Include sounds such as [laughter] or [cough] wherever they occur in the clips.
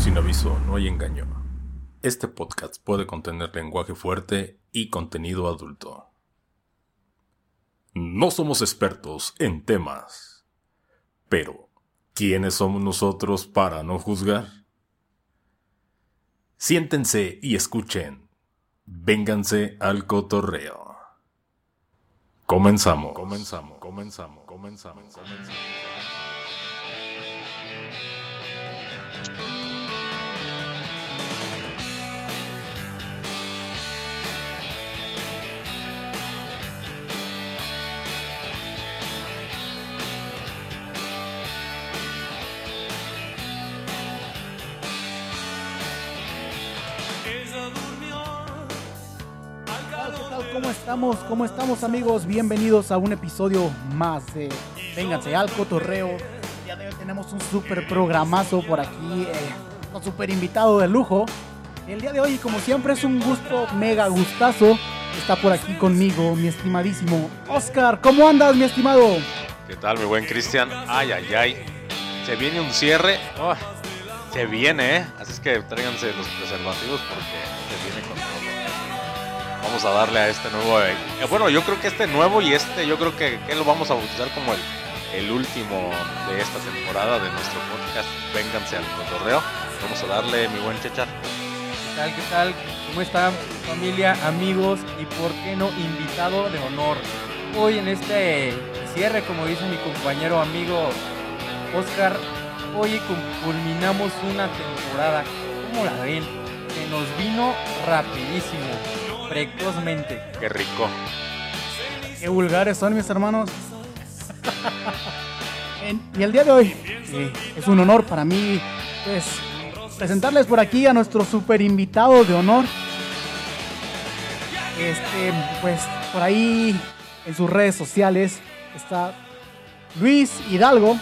Sin aviso, no hay engaño. Este podcast puede contener lenguaje fuerte y contenido adulto. No somos expertos en temas, pero ¿quiénes somos nosotros para no juzgar? Siéntense y escuchen. Vénganse al cotorreo. Comenzamos. Comenzamos. Comenzamos. Comenzamos. Comenzamos. ¿Cómo estamos? ¿Cómo estamos amigos? Bienvenidos a un episodio más de Vénganse al Cotorreo. El día de hoy tenemos un super programazo por aquí, eh, un super invitado de lujo. El día de hoy, como siempre, es un gusto, mega gustazo. Está por aquí conmigo mi estimadísimo Oscar. ¿Cómo andas, mi estimado? ¿Qué tal, mi buen Cristian? Ay, ay, ay. Se viene un cierre. Oh, se viene, ¿eh? Así es que tráiganse los preservativos porque se viene con todo. Vamos a darle a este nuevo. eh, bueno, yo creo que este nuevo y este, yo creo que, lo vamos a bautizar como el, el último de esta temporada de nuestro podcast. Vénganse al cotorreo. Vamos a darle, mi buen Chechar. ¿Qué tal? ¿Qué tal? ¿Cómo están familia, amigos y por qué no invitado de honor? Hoy en este cierre, como dice mi compañero amigo Oscar, hoy culminamos una temporada, ¿cómo la ven? Que nos vino rapidísimo, precozmente. Qué rico. Qué vulgares son mis hermanos. En- y el día de hoy eh, es un honor para mí pues, presentarles por aquí a nuestro super invitado de honor. Este, pues por ahí en sus redes sociales está Luis Hidalgo,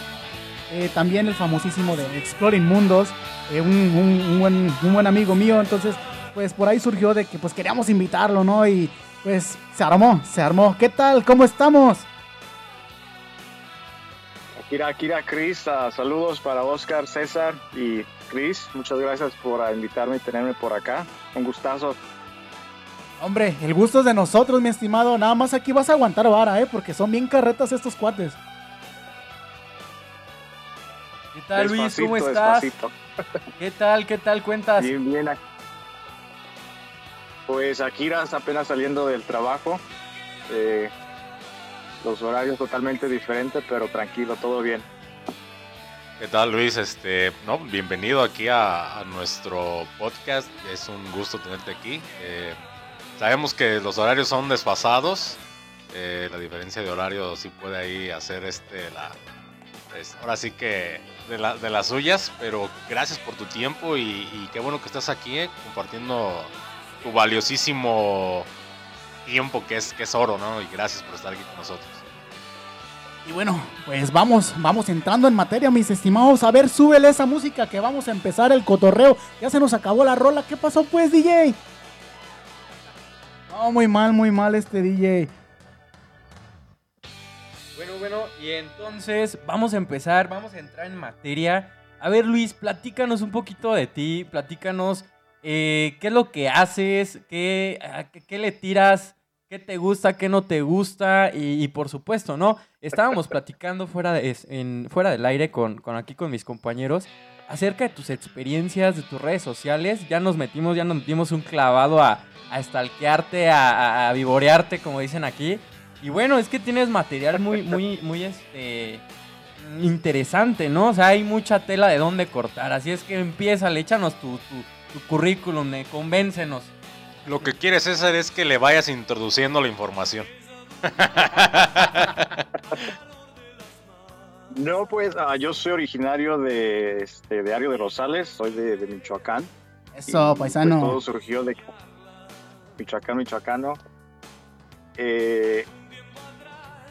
eh, también el famosísimo de Exploring Mundos, eh, un, un- un buen, un buen amigo mío. Entonces, pues por ahí surgió de que pues queríamos invitarlo, ¿no? Y pues se armó, se armó. ¿Qué tal? ¿Cómo estamos? Akira, Akira, Chris, ah, saludos para Oscar, César y Chris. Muchas gracias por ah, invitarme y tenerme por acá. Un gustazo. Hombre, el gusto es de nosotros, mi estimado. Nada más aquí vas a aguantar vara, ¿eh? Porque son bien carretas estos cuates. ¿Qué tal Luis? ¿Cómo estás? despacito. ¿Qué tal? ¿Qué tal cuentas? Bien, bien. Pues Akira está apenas saliendo del trabajo. Eh, los horarios totalmente diferentes, pero tranquilo, todo bien. ¿Qué tal, Luis? Este, no, bienvenido aquí a, nuestro podcast. Es un gusto tenerte aquí. Eh, sabemos que los horarios son desfasados. Eh, la diferencia de horario sí puede ahí hacer este la. es- ahora sí que de, la- de las suyas, pero gracias por tu tiempo y, qué bueno que estás aquí compartiendo tu valiosísimo tiempo que es, que es oro, ¿no? Y gracias por estar aquí con nosotros. Y bueno, pues vamos, vamos entrando en materia, mis estimados. A ver, súbele esa música que vamos a empezar el cotorreo. Ya se nos acabó la rola. ¿Qué pasó, pues, DJ? No, muy mal, muy mal este DJ. Bueno, bueno, y entonces vamos a empezar, vamos a entrar en materia. A ver, Luis, platícanos un poquito de ti, platícanos eh, qué es lo que haces, qué, a qué, le tiras, qué te gusta, qué no te gusta, y, y por supuesto, ¿no? Estábamos [laughs] platicando fuera, de, en, fuera del aire con, con aquí con mis compañeros acerca de tus experiencias, de tus redes sociales. Ya nos metimos, ya nos metimos un clavado a, a stalkearte, a, a, a vivorearte, como dicen aquí. Y bueno, es que tienes material muy, muy, muy este interesante, ¿no? O sea, hay mucha tela de dónde cortar. Así es que empieza, le échanos tu, tu, tu currículum, eh, convéncenos. Lo que quiere César es que le vayas introduciendo la información. [laughs] No, pues ah, yo soy originario de, este, de Ario de Rosales, soy de, de Michoacán. Eso, Y, paisano. pues, todo surgió de Michoacán, Michoacano. Eh,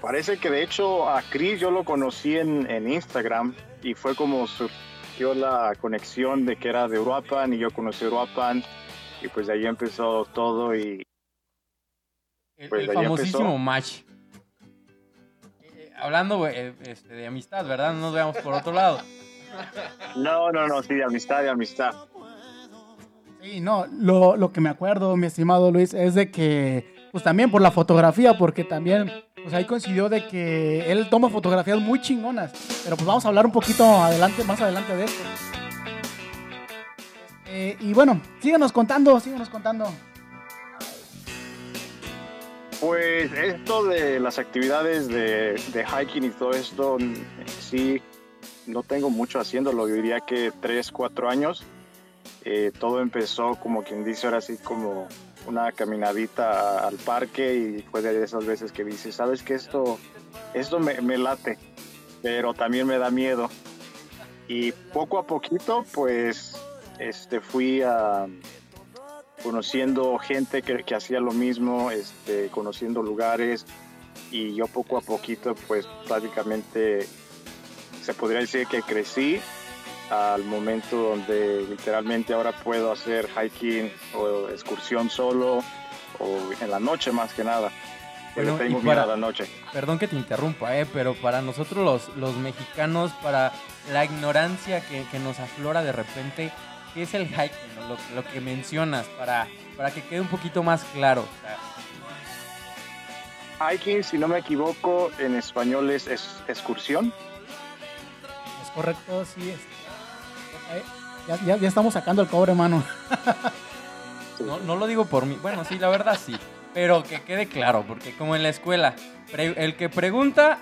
parece que de hecho a Chris yo lo conocí en, en Instagram y fue como surgió la conexión de que era de Uruapan y yo conocí Uruapan y pues de ahí empezó todo y El, Pues el ahí famosísimo empezó. match. Eh, hablando eh, este, de amistad, ¿verdad? No nos veamos por otro lado. No, no, no, sí, de amistad, de amistad. Sí, no, lo, lo que me acuerdo, mi estimado Luis, es de que, pues también por la fotografía, porque también, pues ahí coincidió de que él toma fotografías muy chingonas, pero pues vamos a hablar un poquito adelante, más adelante de esto. Eh, y bueno, síganos contando, síganos contando. Pues esto de las actividades de, de hiking y todo esto, sí, no tengo mucho haciéndolo, yo diría que 3, 4 años. Eh, todo empezó como quien dice ahora sí como una caminadita al parque y fue de esas veces que dices, sabes que esto, esto me, late, pero también me da miedo. Y poco a poquito pues este, fui conociendo gente que, que, hacía lo mismo, este, conociendo lugares y yo poco a poquito pues prácticamente se podría decir que crecí al momento donde literalmente ahora puedo hacer hiking o excursión solo o en la noche más que nada. Pero tengo miedo a la noche. Perdón que te interrumpa, eh, pero para nosotros los, los mexicanos, para la ignorancia que, que nos aflora de repente, ¿qué es el hiking? Lo, lo, que mencionas, para, para que quede un poquito más claro. Hiking, si no me equivoco, en español es, es excursión. Es correcto, sí. Es. Ya, ya, ya, estamos sacando el cobre, mano. no, no lo digo por mí. Bueno, sí, la verdad sí. Pero que quede claro, porque como en la escuela, el que pregunta,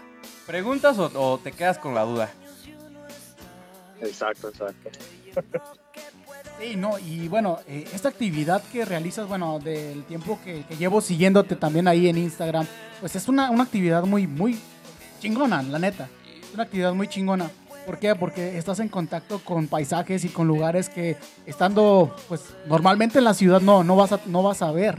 ¿preguntas o, o te quedas con la duda? Exacto, exacto. Sí, no, y bueno, eh, esta actividad que realizas, bueno, del tiempo que, que, llevo siguiéndote también ahí en Instagram, pues es una, una actividad muy, muy chingona, la neta. Es una actividad muy chingona. ¿Por qué? Porque estás en contacto con paisajes y con lugares que estando, pues normalmente en la ciudad no, no, vas, a, no vas a ver.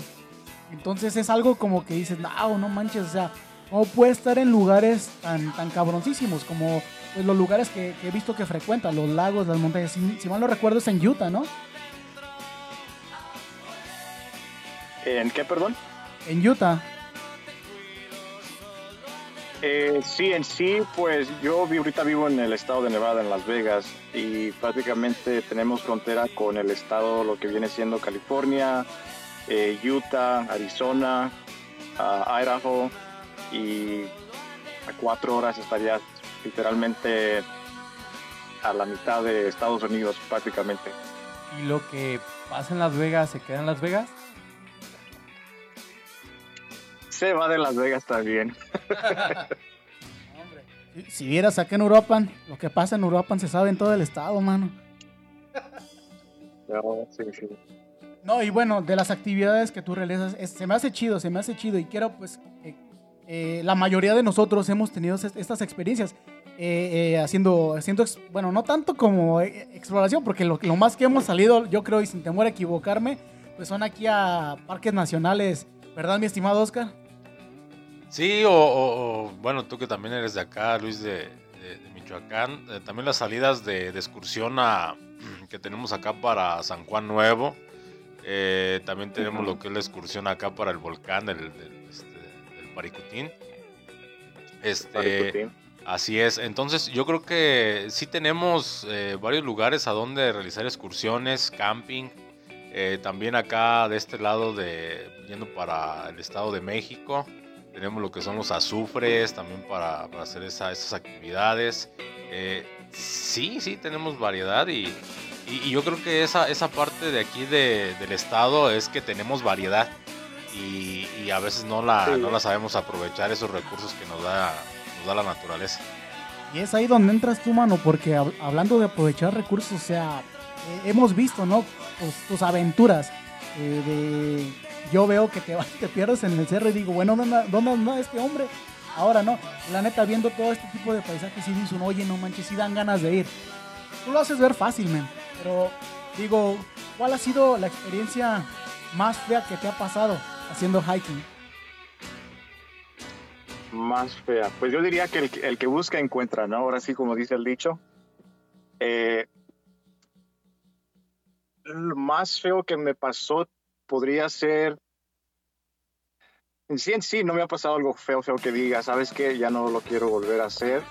Entonces es algo como que dices, no, no manches, o sea, ¿cómo puede estar en lugares tan, tan cabroncísimos como pues, los lugares que, que, he visto que frecuenta, los lagos, las montañas? Si, si, mal no recuerdo es en Utah, ¿no? ¿En qué, perdón? En Utah. Eh, sí, en sí, pues yo ahorita vivo en el estado de Nevada, en Las Vegas, y prácticamente tenemos frontera con el estado, lo que viene siendo California, eh, Utah, Arizona, uh, Idaho, y a cuatro horas estaría literalmente a la mitad de Estados Unidos prácticamente. ¿Y lo que pasa en Las Vegas se queda en Las Vegas? Se va de Las Vegas también. [laughs] Si, vieras acá en Europa, lo que pasa en Europa se sabe en todo el estado, mano. No, sí, sí. No, y bueno, de las actividades que tú realizas, es, se me hace chido, se me hace chido y quiero pues eh, eh, la mayoría de nosotros hemos tenido estas experiencias eh, haciendo, haciendo, bueno, no tanto como exploración, porque lo, lo, más que hemos salido, yo creo, y sin temor a equivocarme, pues son aquí a parques nacionales, ¿verdad, mi estimado Oscar? Sí, o, o, o bueno, tú que también eres de acá, Luis, de, de, de Michoacán, eh, también las salidas de, de, excursión a, [clears throat] que tenemos acá para San Juan Nuevo, eh, también tenemos lo que es la excursión acá para el volcán del, del, este, del Paricutín. Este, Paricutín. Así es, entonces yo creo que sí tenemos eh, varios lugares a donde realizar excursiones, camping, eh, también acá de este lado de yendo para el estado de México, tenemos lo que son los azufres también para, para hacer esa, esas actividades. Eh, sí, sí, tenemos variedad y, y, y, yo creo que esa, esa parte de aquí de, del estado es que tenemos variedad y, y a veces no la, sí. no la sabemos aprovechar esos recursos que nos da nos da la naturaleza. Y es ahí donde entras tú, mano, porque hablando de aprovechar recursos, o sea, eh, hemos visto, ¿no? Tus, tus aventuras. Eh, de, yo veo que te, te pierdes en el cerro y digo, bueno, ¿dónde, dónde anda este hombre? Ahora no, la neta, viendo todo este tipo de paisajes, y dices, oye, no manches, sí dan ganas de ir. Tú lo haces ver fácil, man. Pero digo, ¿cuál ha sido la experiencia más fea que te ha pasado haciendo hiking? más fea. Pues yo diría que el, el, que busca encuentra, ¿no? Ahora sí, como dice el dicho. Eh, lo más feo que me pasó podría ser. En sí, en sí, no me ha pasado algo feo, feo que diga, ¿sabes qué? Ya no lo quiero volver a hacer.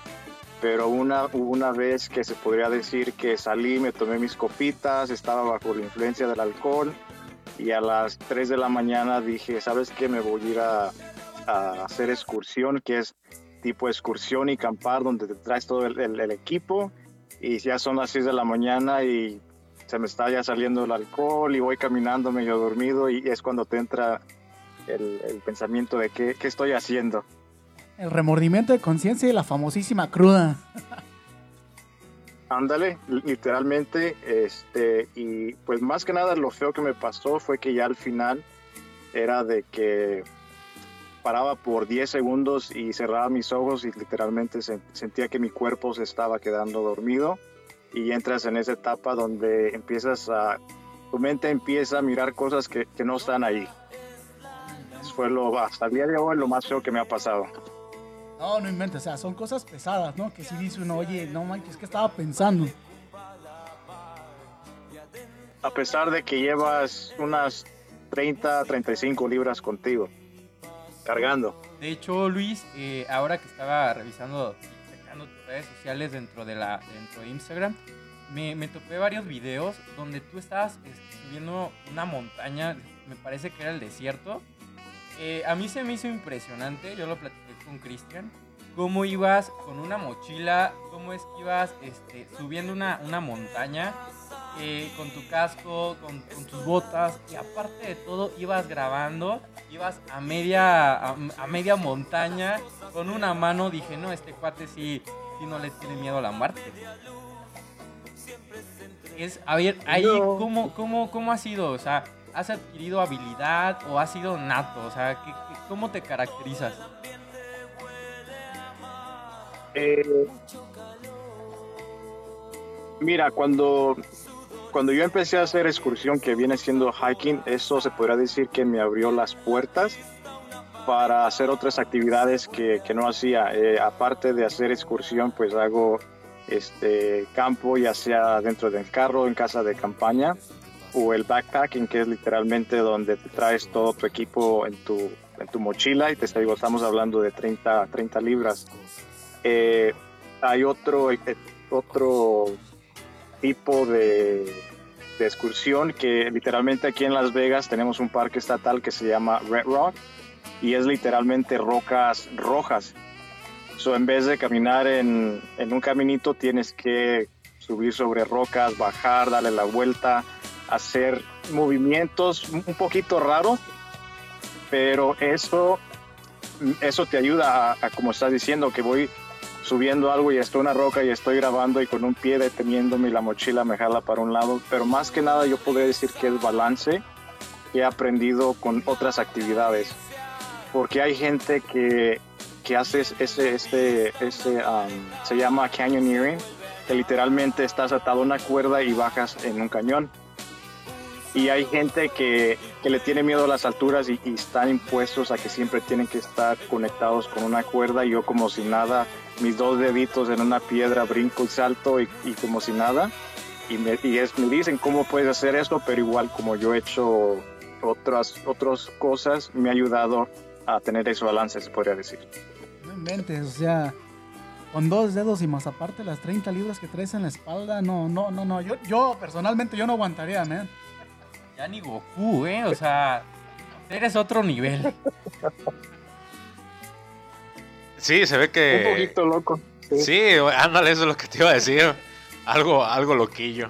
pero una, una vez que se podría decir que salí, me tomé mis copitas, estaba bajo la influencia del alcohol y a las 3 de la mañana dije, ¿sabes qué? Me voy a ir a, a hacer excursión, que es tipo excursión y campar donde te traes todo el, el- el equipo y ya son las 6 de la mañana y se me está ya saliendo el alcohol y voy caminando medio dormido y es cuando te entra el, el pensamiento de qué, qué estoy haciendo. El remordimiento de conciencia y la famosísima cruda. Ándale, literalmente, este, y pues más que nada lo feo que me pasó fue que ya al final era de que paraba por 10 segundos y cerraba mis ojos y literalmente se- sentía que mi cuerpo se estaba quedando dormido y entras en esa etapa donde empiezas a, tu mente empieza a mirar cosas que, que no están ahí. Fue lo, hasta el día de hoy lo más feo que me ha pasado. No, no inventes, o sea, son cosas pesadas, ¿no? Que si dice uno, oye, no manches, ¿qué estaba pensando? A pesar de que llevas unas 30, 35 libras contigo, cargando. De hecho, Luis, eh, ahora que estaba revisando redes sociales dentro de la dentro de Instagram, me, me topé varios videos donde tú estabas este, subiendo una montaña, me parece que era el desierto. Eh, a mí se me hizo impresionante, yo lo platiqué con Cristian, cómo ibas con una mochila, cómo es que ibas este, subiendo una, una montaña eh, con tu casco, con, con tus botas y aparte de todo ibas grabando, ibas a media, a, a media montaña con una mano, dije, no, este cuate sí, no le tiene miedo a la muerte. Es, a ver, ahí, No. ¿cómo, cómo, ¿cómo ha sido? O sea, ¿has adquirido habilidad o has sido nato? O sea, ¿qué, qué- cómo te caracterizas? Eh, mira, cuando, cuando yo empecé a hacer excursión que viene siendo hiking, eso se podría decir que me abrió las puertas para hacer otras actividades que, que no hacía. Eh, aparte de hacer excursión, pues hago este campo, ya sea dentro del carro, en casa de campaña, o el backpacking, que es literalmente donde te traes todo tu equipo en tu, en tu mochila y te digo, estamos hablando de 30, 30 libras. Eh, hay otro, eh, otro tipo de, de excursión que literalmente aquí en Las Vegas tenemos un parque estatal que se llama Red Rock y es literalmente rocas rojas. So, en vez de caminar en, un caminito tienes que subir sobre rocas, bajar, darle la vuelta, hacer movimientos un poquito raros, pero eso, eso te ayuda a, a, como estás diciendo, que voy subiendo algo y estoy en una roca y estoy grabando y con un pie deteniéndome y la mochila me jala para un lado, pero más que nada yo podría decir que es balance que he aprendido con otras actividades, porque hay gente que, que hace ese, ese, ese um, se llama canyoneering, que literalmente estás atado a una cuerda y bajas en un cañón. Y hay gente que, que le tiene miedo a las alturas y, y están impuestos a que siempre tienen que estar conectados con una cuerda y yo como si nada, mis dos deditos en una piedra, brinco y salto y, y como si nada. Y, me, y es, me dicen cómo puedes hacer esto, pero igual como yo he hecho otras, otras cosas, me ha ayudado a tener ese balance, se podría decir. No inventes, o sea, con dos dedos y más aparte las 30 libras que traes en la espalda, no, no, no, no. Yo, yo personalmente yo no aguantaría, man. Ya ni Goku, ¿eh? O sea, eres otro nivel. Sí, se ve que. Un poquito loco. Sí. Sí, ándale, eso es lo que te iba a decir. Algo, algo loquillo.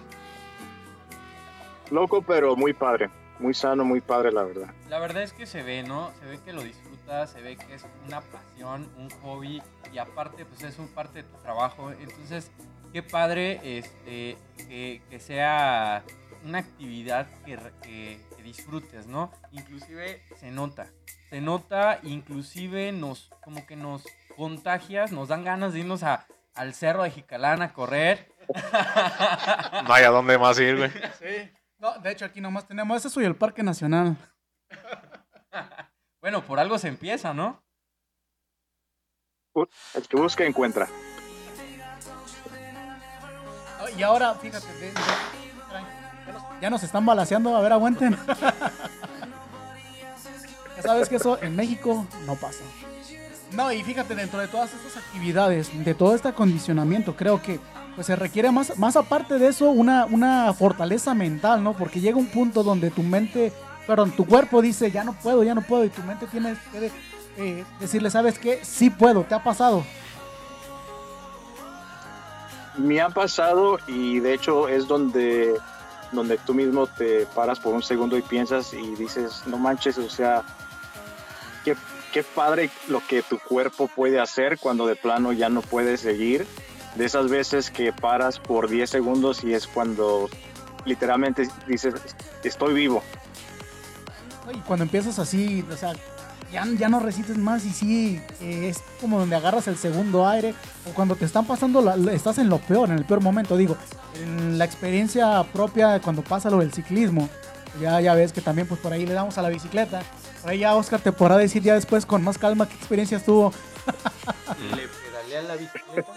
Loco, pero muy padre. Muy sano, muy padre, la verdad. La verdad es que se ve, ¿no? Se ve que lo disfrutas, se ve que es una pasión, un hobby y aparte pues es un parte de tu trabajo. Entonces, qué padre este, que, que sea una actividad que, que, que, disfrutes, ¿no? Inclusive se nota, se nota, inclusive nos, como que nos contagias, nos dan ganas de irnos a, al cerro de Jicalán a correr. [laughs] No hay a dónde más ir, güey. Sí. No, de hecho aquí nomás tenemos eso y el Parque Nacional. [laughs] bueno, por algo se empieza, ¿no? El que busca encuentra. Y ahora, fíjate, de, de, ya nos están balaseando, a ver, aguanten. [laughs] ya sabes que eso en México no pasa. No, y fíjate, dentro de todas estas actividades, de todo este acondicionamiento, creo que pues se requiere más, más aparte de eso, una, una fortaleza mental, ¿no? Porque llega un punto donde tu mente, perdón, tu cuerpo dice, ya no puedo, ya no puedo, y tu mente tiene que eh, decirle, ¿sabes qué? Sí puedo, ¿te ha pasado? Me ha pasado y de hecho es donde, donde tú mismo te paras por un segundo y piensas y dices, no manches, o sea, qué, qué padre lo que tu cuerpo puede hacer cuando de plano ya no puedes seguir. De esas veces que paras por 10 segundos y es cuando literalmente dices, estoy vivo. Y cuando empiezas así, o sea, ya, ya no resistes más y sí, eh, es como donde agarras el segundo aire o cuando te están pasando, la- estás en lo peor, en el peor momento, digo, en la experiencia propia cuando pasa lo del ciclismo, ya, ya ves que también pues por ahí le damos a la bicicleta, por ahí ya Oscar te podrá decir ya después con más calma qué experiencias tuvo. Le pedaleé a la bicicleta.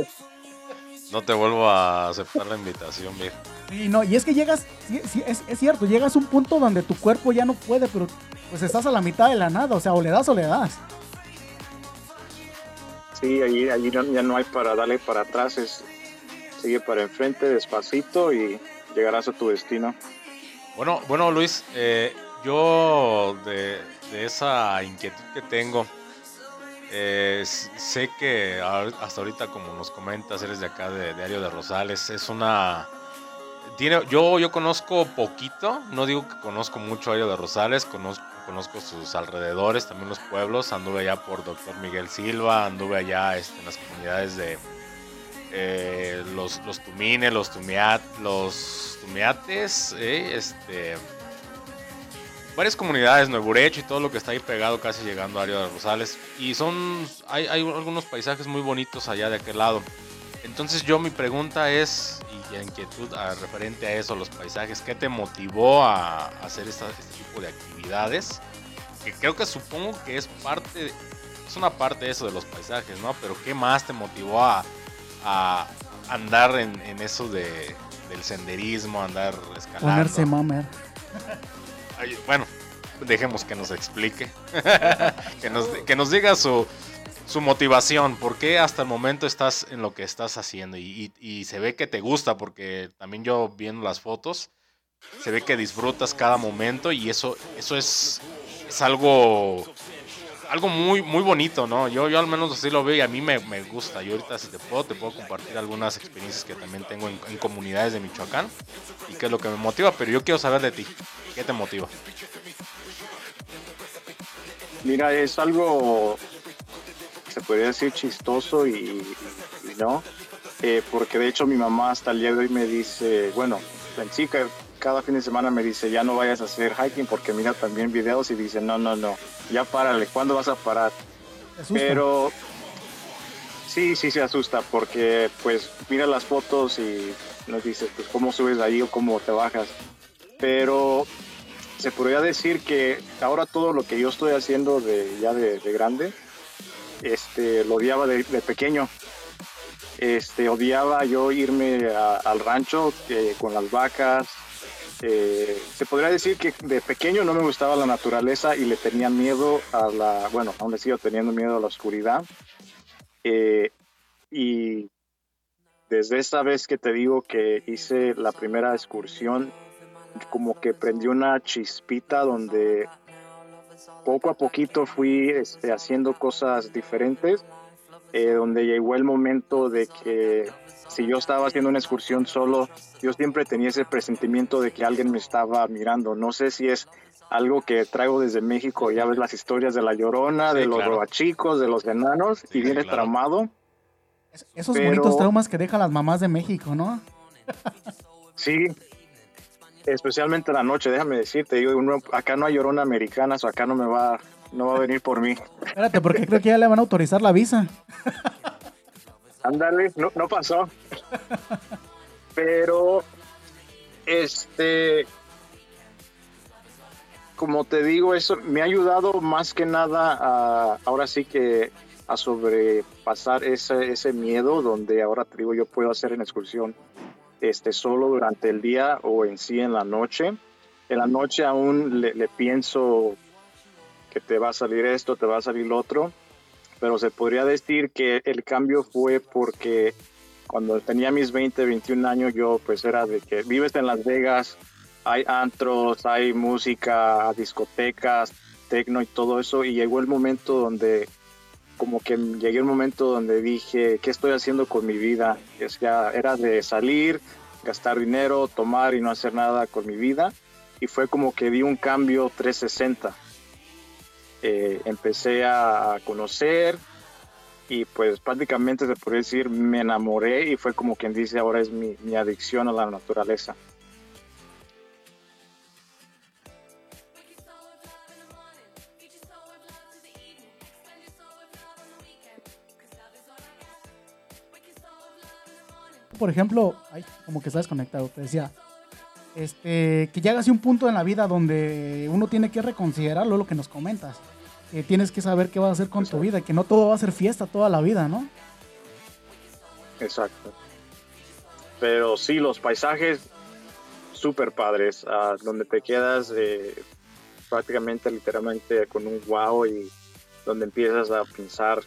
No te vuelvo a aceptar la invitación, viejo. Sí, no, y es que llegas, sí, sí, es, es cierto, llegas a un punto donde tu cuerpo ya no puede, pero pues estás a la mitad de la nada, o sea, o le das o le das. Sí, allí, allí no- ya no hay para darle para atrás, es sigue para enfrente despacito y llegarás a tu destino. Bueno, bueno Luis, eh, yo de, de esa inquietud que tengo, eh, sé que hasta ahorita, como nos comentas, eres de acá de Diario de Rosales, es una... Tiene, yo, yo conozco poquito, no digo que conozco mucho Diario de Rosales, conozco, conozco sus alrededores, también los pueblos, anduve allá por Doctor Miguel Silva, anduve allá este, en las comunidades de eh, los, los tumines, los, tumiat, los tumiates, eh, este, varias comunidades, Nuevo Urecho y todo lo que está ahí pegado, casi llegando a Área de Rosales. Y son, hay, hay algunos paisajes muy bonitos allá de aquel lado. Entonces yo mi pregunta es, y la inquietud a- referente a eso, los paisajes, ¿qué te motivó a, a hacer esta- este tipo de actividades? Que creo que supongo que es parte, es una parte de eso de los paisajes, ¿no? Pero ¿qué más te motivó a, a andar en, en eso de, del senderismo, andar escalando? Ponerse mamer. [laughs] Ay, bueno, dejemos que nos explique. [laughs] que, nos, que nos diga su, su motivación. ¿Por qué hasta el momento estás en lo que estás haciendo? Y, y- y se ve que te gusta, porque también yo viendo las fotos, se ve que disfrutas cada momento y eso, eso es, es algo, algo muy, muy bonito, ¿no? Yo, yo al menos así lo veo y a mí me, me gusta. Yo ahorita si te puedo, te puedo compartir algunas experiencias que también tengo en, comunidades de Michoacán y qué es lo que me motiva, pero yo quiero saber de ti. ¿Qué te motiva? Mira, es algo, se podría decir chistoso y, no, eh, porque de hecho mi mamá hasta el día de hoy me dice, bueno, en que cada fin de semana me dice, ya no vayas a hacer hiking porque mira también videos y dice, no, no, no, ya párale, ¿cuándo vas a parar? Pero sí, sí se asusta porque pues mira las fotos y nos dices pues cómo subes ahí o cómo te bajas. Pero se podría decir que ahora todo lo que yo estoy haciendo de ya de, de grande, este, lo odiaba de, de pequeño. Este, odiaba yo irme a- al rancho eh, con las vacas. Eh, se podría decir que de pequeño no me gustaba la naturaleza y le tenía miedo a la, bueno, aún le sigo teniendo miedo a la oscuridad. Eh, y desde esa vez que te digo que hice la primera excursión, como que prendí una chispita donde poco a poquito fui este, haciendo cosas diferentes, eh, donde llegó el momento de que si yo estaba haciendo una excursión solo, yo siempre tenía ese presentimiento de que alguien me estaba mirando. No sé si es algo que traigo desde México, ya ves las historias de la llorona, Sí, de los claro. chicos, de los enanos, Sí, y viene claro. tramado. Es- Esos pero- bonitos traumas que dejan las mamás de México, ¿no? Sí, especialmente en la noche, déjame decirte, digo, uno- acá no hay llorona americana, o acá no me va, no va a venir por mí. Espérate, porque creo que ya le van a autorizar la visa. [laughs] Ándale, no, no pasó. [laughs] Pero, este, como te digo, eso me ha ayudado más que nada a, ahora sí que a sobrepasar ese, ese miedo donde ahora te digo yo puedo hacer una excursión este, solo durante el día o en sí en la noche. En la noche aún le, le pienso que te va a salir esto, te va a salir lo otro, pero se podría decir que el cambio fue porque cuando tenía mis 20, 21 años, yo pues era de que vives en Las Vegas, hay antros, hay música, discotecas, tecno y todo eso, y llegó el momento donde como que llegué un momento donde dije, ¿qué estoy haciendo con mi vida? O sea, era de salir, gastar dinero, tomar y no hacer nada con mi vida. Y fue como que di un cambio 360. Eh, empecé a conocer y pues prácticamente se puede decir me enamoré y fue como quien dice ahora es mi, adicción a la naturaleza. por ejemplo, ay, como que estás desconectado, te decía, este, que llegas a un punto en la vida donde uno tiene que reconsiderarlo, lo que nos comentas. Tienes que saber qué vas a hacer con tu vida, que no todo va a ser fiesta toda la vida, ¿no? Exacto. Pero sí, los paisajes súper padres, ah, donde te quedas eh, prácticamente, literalmente con un wow y donde empiezas a pensar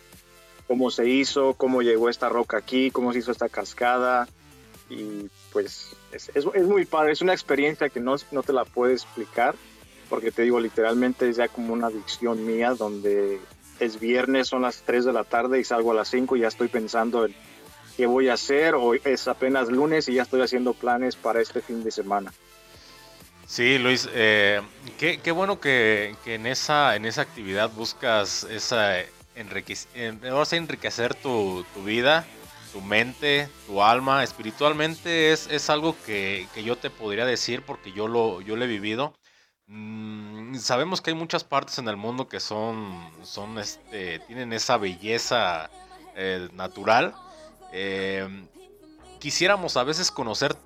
cómo se hizo, cómo llegó esta roca aquí, cómo se hizo esta cascada. Y pues es, es, muy padre, es una experiencia que no, no te la puedo explicar, porque te digo, literalmente es ya como una adicción mía, donde es viernes, son las 3 de la tarde y salgo a las 5 y ya estoy pensando en qué voy a hacer, o es apenas lunes y ya estoy haciendo planes para este fin de semana. Sí, Luis, eh, qué, bueno que, que, en, esa, en esa actividad buscas esa enriquecer, enriquecer tu, vida, tu mente, tu alma. Espiritualmente es, es algo que, yo te podría decir porque yo lo, yo lo he vivido. Mm, sabemos que hay muchas partes en el mundo que son, este, tienen esa belleza eh, natural. Eh, quisiéramos a veces conocer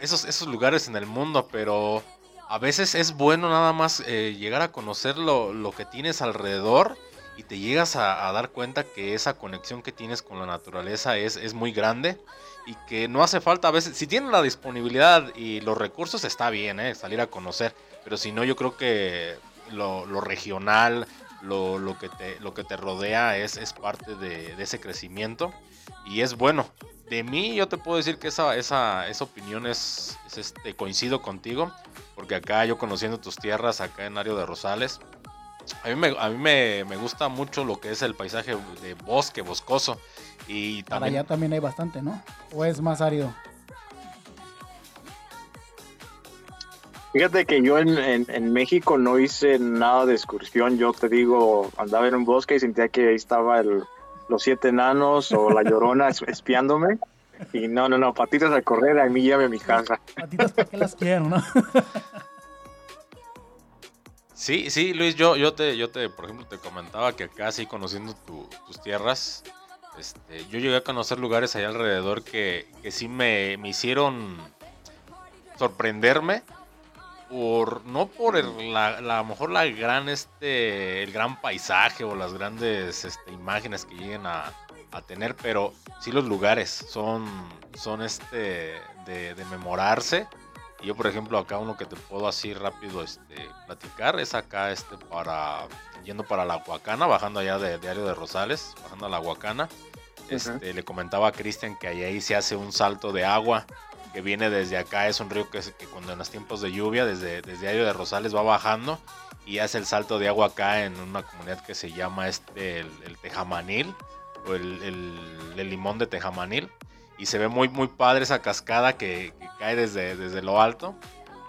esos, lugares en el mundo, pero a veces es bueno nada más eh, llegar a conocer lo, lo que tienes alrededor y te llegas a, dar cuenta que esa conexión que tienes con la naturaleza es, es muy grande y que no hace falta a veces, si tienes la disponibilidad y los recursos está bien, ¿eh? salir a conocer, pero si no yo creo que lo, regional, lo, lo, que te, lo que te rodea es, es parte de, ese crecimiento y es bueno. De mí yo te puedo decir que esa, esa, esa opinión es, este, coincido contigo, porque acá yo conociendo tus tierras, acá en Ario de Rosales, a mí, me, a mí me, gusta mucho lo que es el paisaje de bosque, boscoso. Y también... allá también hay bastante, ¿no? ¿O es más árido? Fíjate que yo en, México no hice nada de excursión. Yo te digo, andaba en un bosque y sentía que ahí estaba el, los siete enanos o la llorona espiándome. Y no, no, no, patitas a correr, a mí llame a mi casa. Patitas, ¿para qué las quiero, no? Sí, sí, Luis, yo, yo te, yo te, por ejemplo, te comentaba que acá sí conociendo tus tierras, este, yo llegué a conocer lugares allá alrededor que, que sí me, me, hicieron sorprenderme por no por el, la, la, a lo mejor la gran este el gran paisaje o las grandes este, imágenes que lleguen a, a, tener pero sí los lugares son son este de, de memorarse. Yo, por ejemplo, acá uno que te puedo así rápido este, platicar es acá este para yendo para la Huacana, bajando allá de Diario de Rosales, bajando a la Huacana. Este, Le comentaba a Cristian que ahí se hace un salto de agua que viene desde acá, es un río que, que cuando en los tiempos de lluvia, desde, desde Diario de Rosales va bajando y hace el salto de agua acá en una comunidad que se llama este el, Tejamanil o el, el, limón de Tejamanil y se ve muy, muy padre esa cascada que, cae desde, desde lo alto.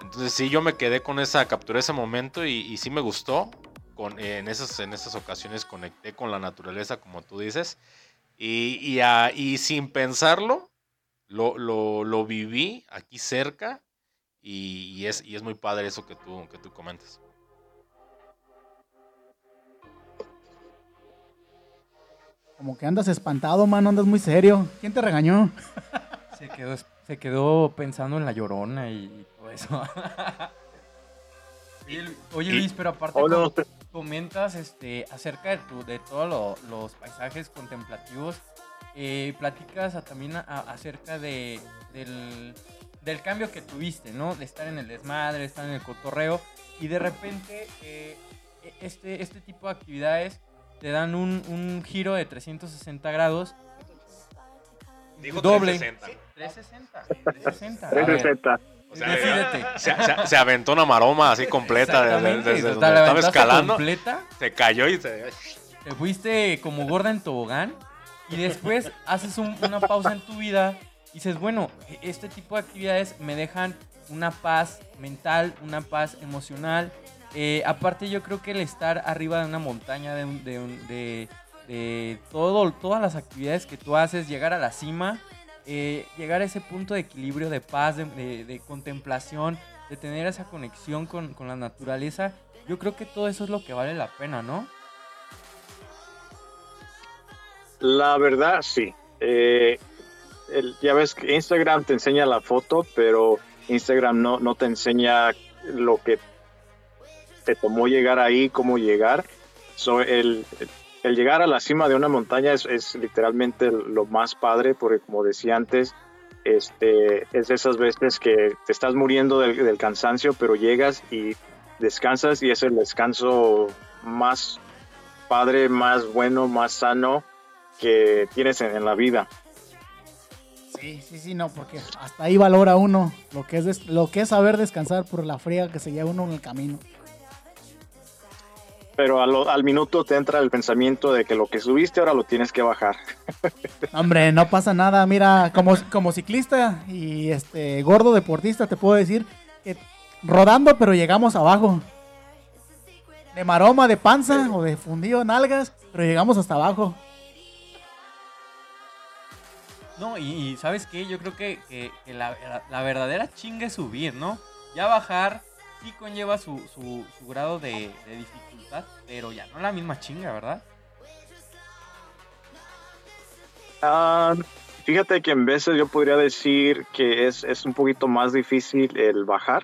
Entonces sí, yo me quedé con esa, capturé ese momento y, sí me gustó. Con, en, esas, en esas ocasiones conecté con la naturaleza, como tú dices. Y, y, sin pensarlo, lo, lo, lo, viví aquí cerca y, es, y es muy padre eso que tú, que tú comentas. Como que andas espantado, mano, andas muy serio. ¿Quién te regañó? [laughs] Se quedó, se quedó pensando en la llorona y todo eso. [laughs] Oye, Luis, pero aparte oh, comentas este, acerca de, tu, de todos los paisajes contemplativos, eh, platicas también acerca de, del, del, cambio que tuviste, ¿no? De estar en el desmadre, estar en el cotorreo y de repente eh, e, este, este tipo de actividades te dan un, un giro de 360 grados. Dijo doble. 360. 360. 360. A ver, 360. O sea, Decídete. [laughs] Se, se- se aventó una maroma así completa desde, desde sea, donde estaba escalando. completa, Se cayó y se. te fuiste como gorda en tobogán y después haces un- una pausa en tu vida y dices, bueno, este tipo de actividades me dejan una paz mental, una paz emocional. Eh, aparte yo creo que el estar arriba de una montaña, de, un- de, un- de- todo, todas las actividades que tú haces, llegar a la cima, eh, llegar a ese punto de equilibrio, de paz, de contemplación, de tener esa conexión con, con la naturaleza, yo creo que todo eso es lo que vale la pena, ¿no? La verdad, sí. Eh, ya ves que Instagram te enseña la foto, pero Instagram no, no te enseña lo que te tomó llegar ahí, cómo llegar. So, el, el llegar a la cima de una montaña es, es literalmente lo más padre, porque como decía antes, este, es esas veces que te estás muriendo del, del cansancio, pero llegas y descansas y es el descanso más padre, más bueno, más sano que tienes en, en la vida. Sí, sí, sí, no, porque hasta ahí valora uno lo que es lo que es saber descansar por la friega que se lleva uno en el camino. Pero a lo- al minuto te entra el pensamiento de que lo que subiste ahora lo tienes que bajar. [laughs] Hombre, no pasa nada. Mira, como, como ciclista y este gordo deportista, te puedo decir que rodando, pero llegamos abajo. De maroma, de panza o de fundido en algas, pero llegamos hasta abajo. No, y, ¿sabes qué? Yo creo que, la, verdadera chinga es subir, ¿no? Ya bajar sí conlleva su, su- grado de, de dificultad, pero ya no la misma chinga, ¿verdad? Ah, fíjate que en veces yo podría decir que es, es un poquito más difícil el bajar,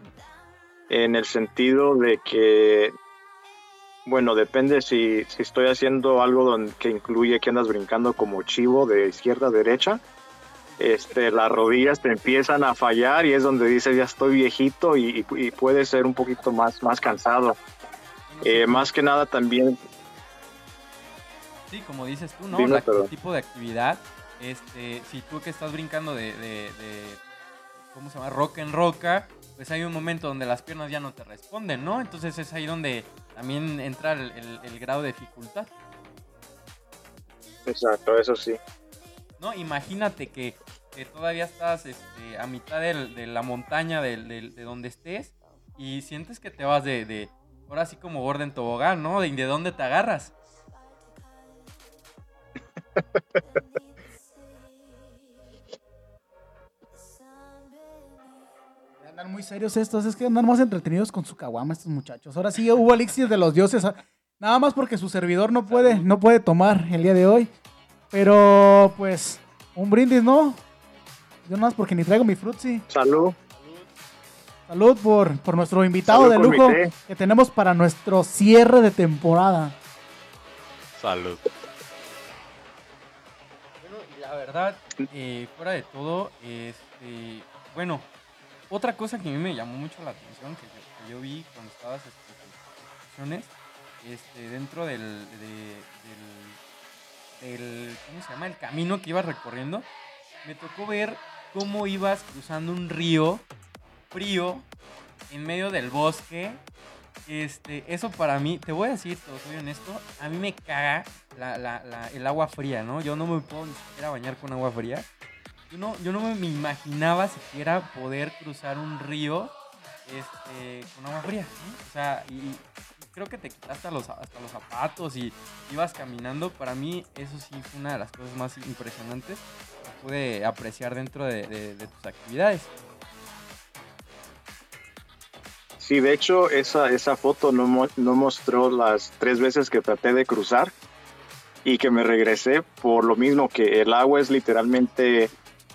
en el sentido de que, bueno, depende si, si estoy haciendo algo donde, que incluye que andas brincando como chivo de izquierda a derecha. Este, las rodillas te empiezan a fallar y es donde dices ya estoy viejito y, y- puede ser un poquito más, más cansado. Eh, más que nada también Sí, como dices tú, ¿no? Dime, La- el tipo de actividad, este, si tú que estás brincando de, de- de- ¿cómo se llama? Roca en roca, pues hay un momento donde las piernas ya no te responden, ¿no? Entonces es ahí donde también entra el, el- el grado de dificultad. Exacto, eso sí. No, imagínate que, que todavía estás este, a mitad del- de la montaña de donde estés y sientes que te vas de, de ahora sí como gordo en tobogán, ¿no? ¿De, de dónde te agarras? [laughs] Andan muy serios estos, es que andan más entretenidos con su caguama estos muchachos. Ahora sí hubo elixir de los dioses, nada más porque su servidor no puede, no puede tomar el día de hoy. Pero pues, un brindis, ¿no? Yo nada más porque ni traigo mi frutzi. Salud. Salud por, por nuestro invitado Salud de lujo que tenemos para nuestro cierre de temporada. Salud. Bueno, y la verdad, eh, fuera de todo, este, bueno, otra cosa que a mí me llamó mucho la atención, que yo, que yo vi cuando estabas este, en tus excursiones, este, dentro del, de- del, del, ¿cómo se llama? El camino que ibas recorriendo, me tocó ver cómo ibas cruzando un río frío en medio del bosque. Este, eso para mí, te voy a decir, te soy honesto, a mí me caga la, la- el agua fría, ¿no? Yo no me puedo ni siquiera bañar con agua fría. Yo no, yo no me imaginaba siquiera poder cruzar un río este, con agua fría. O sea, y creo que te quitaste los, hasta los zapatos y ibas caminando. Para mí eso sí fue una de las cosas más impresionantes que pude apreciar dentro de, de- tus actividades. Sí, de hecho, esa, esa foto no, no mostró las tres veces que traté de cruzar y que me regresé por lo mismo que el agua es literalmente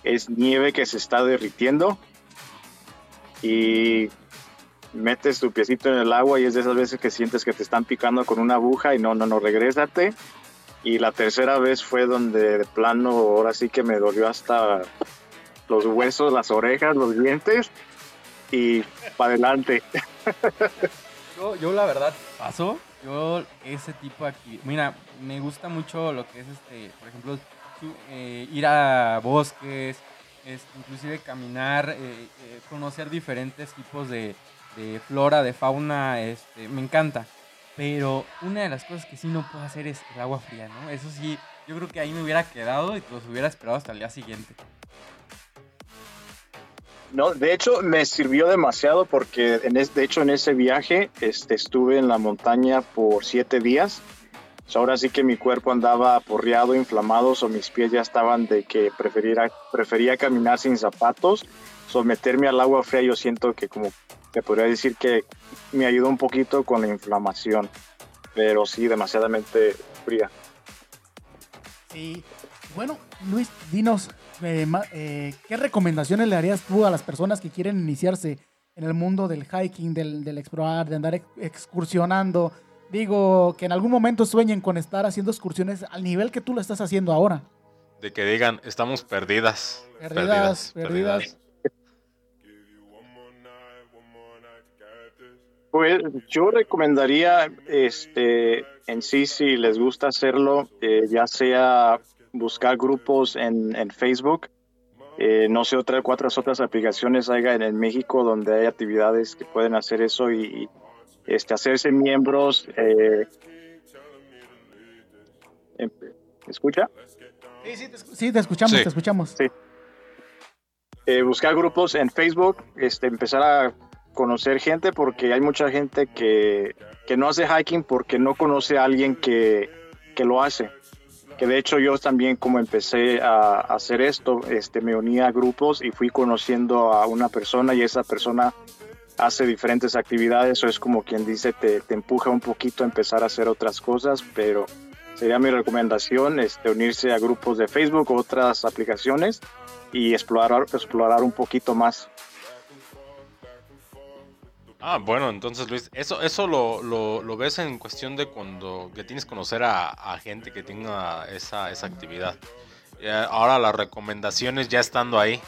es nieve que se está derritiendo y metes tu piecito en el agua y es de esas veces que sientes que te están picando con una aguja y no, no, no, regrésate. Y la tercera vez fue donde de plano ahora sí que me dolió hasta los huesos, las orejas, los dientes y para adelante. [laughs] Yo, yo la verdad paso yo ese tipo actividad, mira, me gusta mucho lo que es este, por ejemplo, eh, ir a bosques, inclusive caminar, eh, eh, conocer diferentes tipos de, de, flora, de fauna, este, me encanta. Pero una de las cosas que sí no puedo hacer es el agua fría, ¿no? Eso sí, yo creo que ahí me hubiera quedado y los hubiera esperado hasta el día siguiente. No, de hecho me sirvió demasiado porque en de hecho en ese viaje este, estuve en la montaña por siete días. ahora sí que mi cuerpo andaba porreado, inflamado, o mis pies ya estaban de que prefería, prefería caminar sin zapatos. Someterme al agua fría yo siento que como te podría decir que me ayudó un poquito con la inflamación, pero sí demasiadamente fría. Sí, bueno, Luis, dinos, eh, eh, ¿qué recomendaciones le harías tú a las personas que quieren iniciarse en el mundo del hiking, del, explorar, de andar excursionando? Digo, que en algún momento sueñen con estar haciendo excursiones al nivel que tú lo estás haciendo ahora. De que digan, estamos perdidas. Perdidas, perdidas. Pues yo recomendaría, este, en sí, si les gusta hacerlo, eh, ya sea buscar grupos en, en Facebook. Eh, no sé, otra, cuatro otras aplicaciones hay en, México donde hay actividades que pueden hacer eso y, este, hacerse miembros. Eh, em, escucha? Sí, te, escuchamos, te escuchamos. Eh, buscar grupos en Facebook, este, empezar a conocer gente porque hay mucha gente que, que no hace hiking porque no conoce a alguien que, que lo hace que de hecho yo también como empecé a, hacer esto, este, me uní a grupos y fui conociendo a una persona y esa persona hace diferentes actividades, o es como quien dice, te, te, empuja un poquito a empezar a hacer otras cosas, pero sería mi recomendación este, unirse a grupos de Facebook o otras aplicaciones y explorar, explorar un poquito más. Ah, bueno, entonces Luis, eso, eso lo, lo, ves en cuestión de cuando que tienes que conocer a, gente que tenga esa, esa actividad. ahora las recomendaciones ya estando ahí,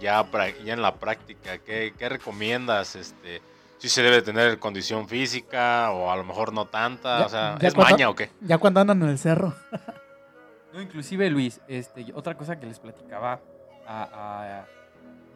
ya, ya en la práctica, ¿qué, ¿qué, recomiendas? Este, si se debe tener condición física o a lo mejor no tanta, o sea, ¿es maña o qué? Ya cuando andan en el cerro. [laughs] no, inclusive Luis, este, otra cosa que les platicaba a, a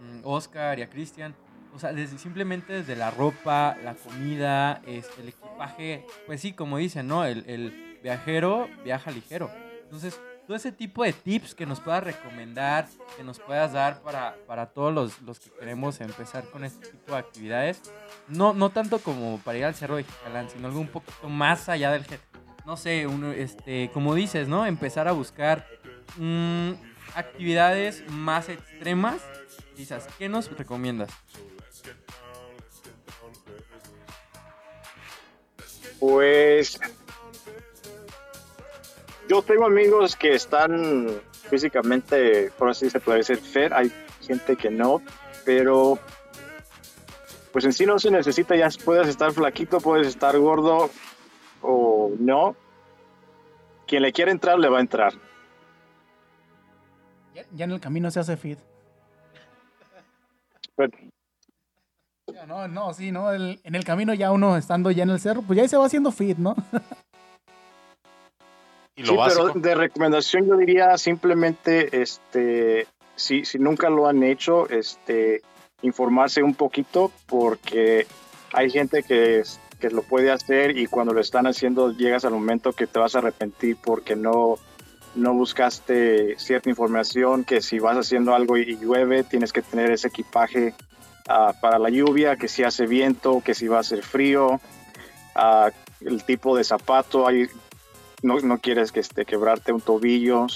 mm, Oscar y a Cristian o sea, desde, simplemente desde la ropa, la comida, este, el equipaje. Pues sí, como dicen, ¿no? El, viajero viaja ligero. Entonces, todo ese tipo de tips que nos puedas recomendar, que nos puedas dar para, para todos los, los, que queremos empezar con este tipo de actividades. No, no tanto como para ir al Cerro de Jicalán, sino algo un poquito más allá del... No sé, uno, este, como dices, ¿no? Empezar a buscar mm, actividades más extremas. Quizás, ¿qué nos recomiendas? Pues yo tengo amigos que están físicamente, por así se puede decir, fair. Hay gente que no, pero pues en sí no se necesita, ya puedes estar flaquito, puedes estar gordo o no. Quien le quiere entrar, le va a entrar. Ya, en el camino se hace fit. No, no, sí, ¿no? en el camino ya uno estando ya en el cerro, pues ya se va haciendo fit, ¿no? [laughs] ¿Y sí, pero de recomendación yo diría simplemente, este, si, si nunca lo han hecho, este, informarse un poquito porque hay gente que, que lo puede hacer y cuando lo están haciendo llegas al momento que te vas a arrepentir porque no, no buscaste cierta información, que si vas haciendo algo y llueve, tienes que tener ese equipaje Ah, para la lluvia, que si hace viento, que si va a hacer frío, ah, el tipo de zapato, hay, no, no quieres que esté quebrarte un tobillo.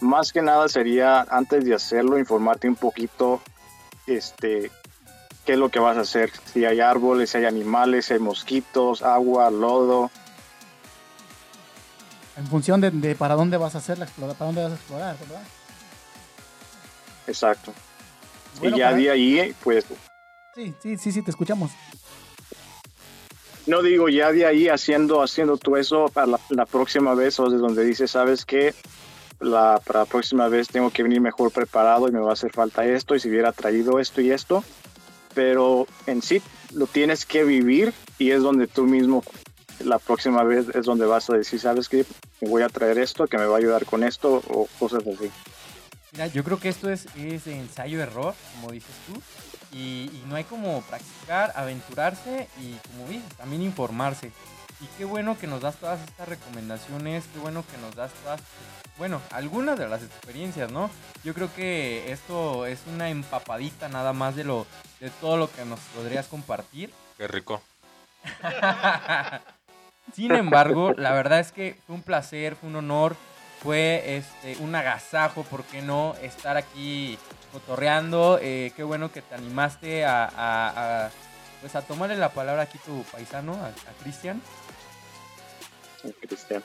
más que nada sería antes de hacerlo informarte un poquito este, qué es lo que vas a hacer, si hay árboles, si hay animales, si hay mosquitos, agua, lodo. En función de, para dónde vas a hacer la exploración, para dónde vas a explorar, ¿verdad? Exacto y ya de ahí, pues... Sí, sí, sí, sí, te escuchamos. No digo, ya de ahí haciendo, haciendo tú eso para la, próxima vez, o de donde dices, ¿sabes qué? La, para la próxima vez tengo que venir mejor preparado y me va a hacer falta esto, y si hubiera traído esto y esto. Pero en sí lo tienes que vivir y es donde tú mismo la próxima vez es donde vas a decir, ¿sabes qué? Me voy a traer esto, que me va a ayudar con esto o cosas así. Mira, yo creo que esto es, es ensayo-error, como dices tú. Y, y, no hay como practicar, aventurarse y, como dices, también informarse. Y qué bueno que nos das todas estas recomendaciones, qué bueno que nos das todas, bueno, algunas de las experiencias, ¿no? Yo creo que esto es una empapadita nada más de lo de todo lo que nos podrías compartir. Qué rico. [laughs] Sin embargo, la verdad es que fue un placer, fue un honor, fue este un agasajo, ¿por qué no? Estar aquí cotorreando. Eh, qué bueno que te animaste a, a, pues a tomarle la palabra aquí tu paisano, a, a Cristian. Cristian.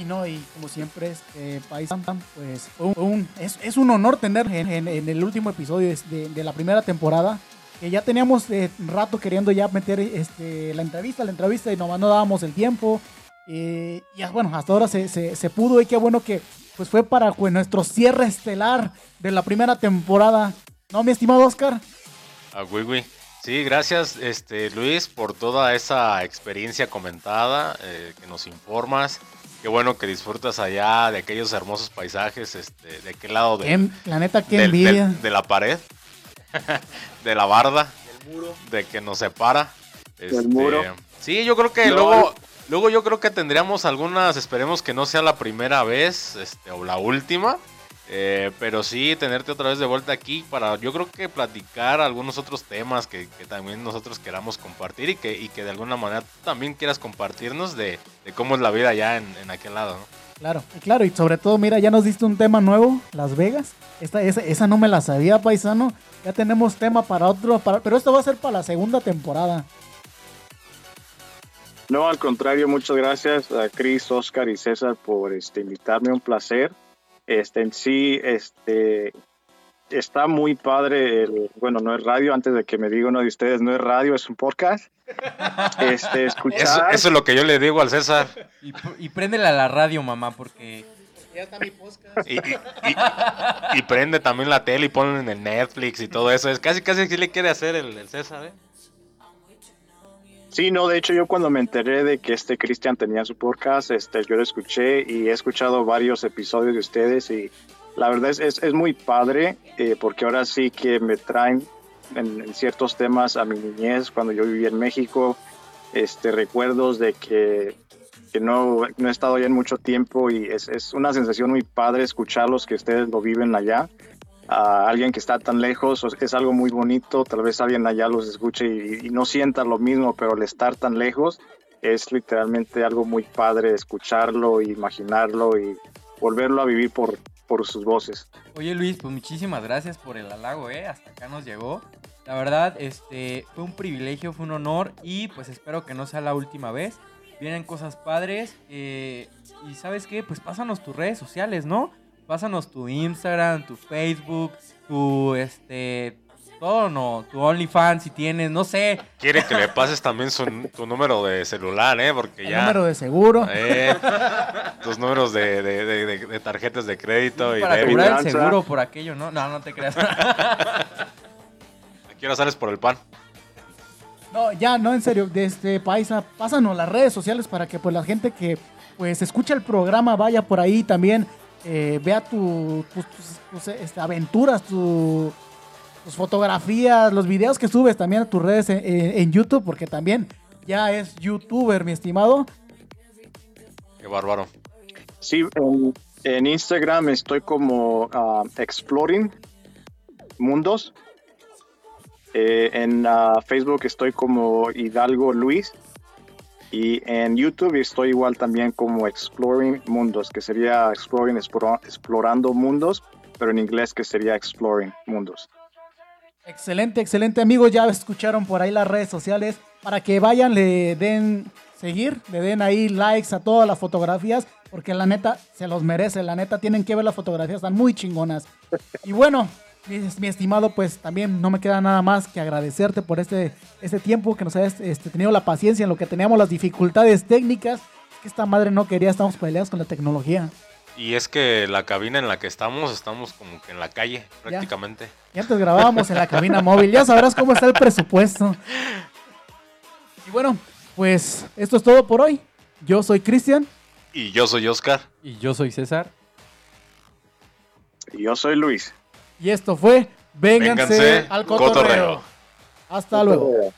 Y no, y como siempre, este Paisan, pues un, es, es, un honor tener en, en, el último episodio de, de, la primera temporada, que ya teníamos eh, rato queriendo ya meter este, la entrevista, la entrevista y nomás no dábamos el tiempo. Eh, y bueno, hasta ahora se, se, se, pudo y qué bueno que pues fue para pues, nuestro cierre estelar de la primera temporada. ¿No, mi estimado Oscar? Ah, güey, güey. Sí, gracias este, Luis por toda esa experiencia comentada eh, que nos informas. Qué bueno que disfrutas allá de aquellos hermosos paisajes, este, de qué lado de, la neta, qué del, envidia. De, de, la pared, [laughs] de la barda, del muro, de que nos separa. Este, del muro. Sí, yo creo que no. luego, luego yo creo que tendríamos algunas, esperemos que no sea la primera vez, este, o la última. Eh, pero sí, tenerte otra vez de vuelta aquí para yo creo que platicar algunos otros temas que, también nosotros queramos compartir y que, y que de alguna manera tú también quieras compartirnos de, cómo es la vida allá en, aquel lado, ¿no? Claro, claro, y sobre todo, mira, ya nos diste un tema nuevo, Las Vegas. Esa, no me la sabía, paisano. Ya tenemos tema para otro, pero esto va a ser para la segunda temporada. No, al contrario, muchas gracias a Chris, Oscar y César por este, invitarme, un placer este, en sí, este, está muy padre el, bueno, no es radio, antes de que me diga uno de ustedes, no es radio, es un podcast. Este, [laughs] escuchar... Eso, eso es lo que yo le digo al César. Y, y préndele a la radio, mamá, porque... Ya está mi podcast. Y, y, y, y, prende también la tele y ponen en el Netflix y todo eso. Es casi, casi que le quiere hacer el, el César, ¿eh? Sí, no, de hecho yo cuando me enteré de que este Cristian tenía su podcast, este, yo lo escuché y he escuchado varios episodios de ustedes y la verdad es, es, es muy padre eh, porque ahora sí que me traen en, ciertos temas a mi niñez cuando yo vivía en México, este, recuerdos de que, que no, no, he estado allá en mucho tiempo y es, es una sensación muy padre escucharlos que ustedes lo viven allá a alguien que está tan lejos, es algo muy bonito, tal vez alguien allá los escuche y, y, no sienta lo mismo, pero al estar tan lejos es literalmente algo muy padre escucharlo, imaginarlo y volverlo a vivir por, por sus voces. Oye Luis, pues muchísimas gracias por el halago, ¿eh? hasta acá nos llegó. La verdad, este, fue un privilegio, fue un honor y pues espero que no sea la última vez. Vienen cosas padres eh, y sabes qué, pues pásanos tus redes sociales, ¿no? Pásanos tu Instagram, tu Facebook, tu este todo no, tu OnlyFans si tienes, no sé. Quiere que le pases también su, tu número de celular, ¿eh? Porque El ya. número de seguro. Eh, tus números de, de, de, de, tarjetas de crédito y Para cobrar el seguro por aquello, ¿no? No, no te creas. [laughs] ¿A qué hora sales por el pan? No, ya, no, en serio, de este paisa, pásanos las redes sociales para que pues la gente que pues escucha el programa vaya por ahí también eh, vea tu, tus, tus, tus este, aventuras, tu, tus fotografías, los videos que subes también a tus redes en, en, en, YouTube, porque también ya es youtuber, mi estimado. Qué bárbaro. Sí, en, en Instagram estoy como uh, Exploring Mundos. Eh, en uh, Facebook estoy como Hidalgo Luis. Y en YouTube estoy igual también como Exploring Mundos, que sería Exploring, Explorando Mundos, pero en inglés que sería Exploring Mundos. Excelente, excelente amigos, ya escucharon por ahí las redes sociales para que vayan, le den seguir, le den ahí likes a todas las fotografías, porque la neta se los merece, la neta tienen que ver las fotografías, están muy chingonas. Y bueno, mi estimado, pues también no me queda nada más que agradecerte por este, este tiempo que nos hayas este, tenido la paciencia en lo que teníamos las dificultades técnicas. que esta madre no quería, estamos peleados con la tecnología. Y es que la cabina en la que estamos, estamos como que en la calle prácticamente. Y antes grabábamos en la cabina [laughs] móvil, ya sabrás cómo está el presupuesto. [laughs] Y bueno, pues esto es todo por hoy. Yo soy Cristian. Y yo soy Oscar. Y yo soy César. Y yo soy Luis. Y esto fue Vénganse, al cotorreo. cotorreo. Hasta luego.